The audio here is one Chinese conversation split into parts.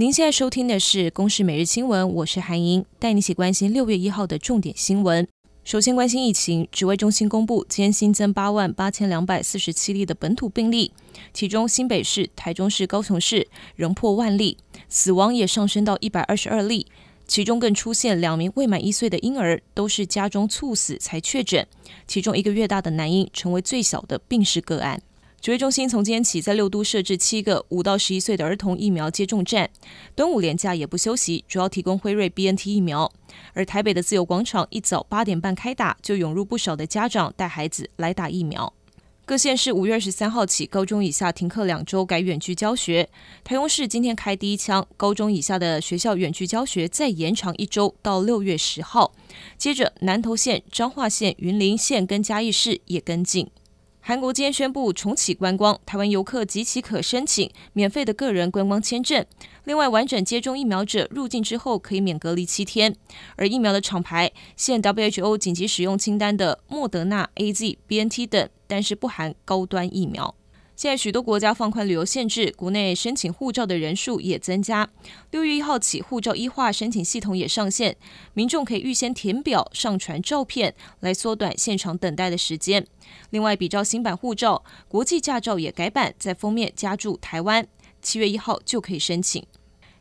您现在收听的是《公视每日新闻》，我是韩莹，带你一起关心六月一号的重点新闻。首先关心疫情，指挥中心公布今天新增八万八千两百四十七例的本土病例，其中新北市、台中市、高雄市仍破万例，死亡也上升到一百二十二例，其中更出现两名未满一岁的婴儿都是家中猝死才确诊，其中一个月大的男婴成为最小的病逝个案。指挥中心从今天起，在六都设置七个五到十一岁的儿童疫苗接种站，端午连假也不休息，主要提供辉瑞 BNT 疫苗。而台北的自由广场一早八点半开打，就涌入不少的家长带孩子来打疫苗。各县市五月二十三号起，高中以下停课两周，改远距教学。台中市今天开第一枪，高中以下的学校远距教学再延长一周，到六月十号。接着，南投县、彰化县、云林县跟嘉义市也跟进。韩国今天宣布重启观光，台湾游客及其可申请免费的个人观光签证。另外，完整接种疫苗者入境之后可以免隔离七天。而疫苗的厂牌现 WHO 紧急使用清单的莫德纳、AZ、BNT 等，但是不含高端疫苗。现在许多国家放宽旅游限制，国内申请护照的人数也增加。六月一号起，护照一化申请系统也上线，民众可以预先填表、上传照片，来缩短现场等待的时间。另外，比照新版护照，国际驾照也改版，在封面加注台湾，七月一号就可以申请。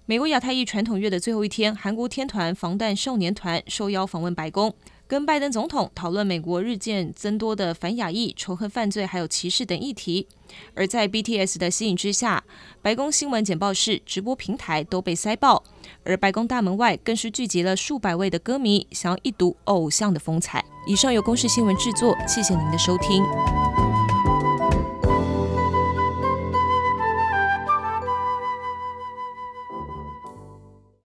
美国亚太裔传统月的最后一天，韩国天团防弹少年团受邀访问白宫。跟拜登总统讨论美国日渐增多的反亚裔仇恨犯罪还有歧视等议题，而在 BTS 的吸引之下，白宫新闻简报室直播平台都被塞爆，而白宫大门外更是聚集了数百位的歌迷，想要一睹偶像的风采。以上由公视新闻制作，谢谢您的收听。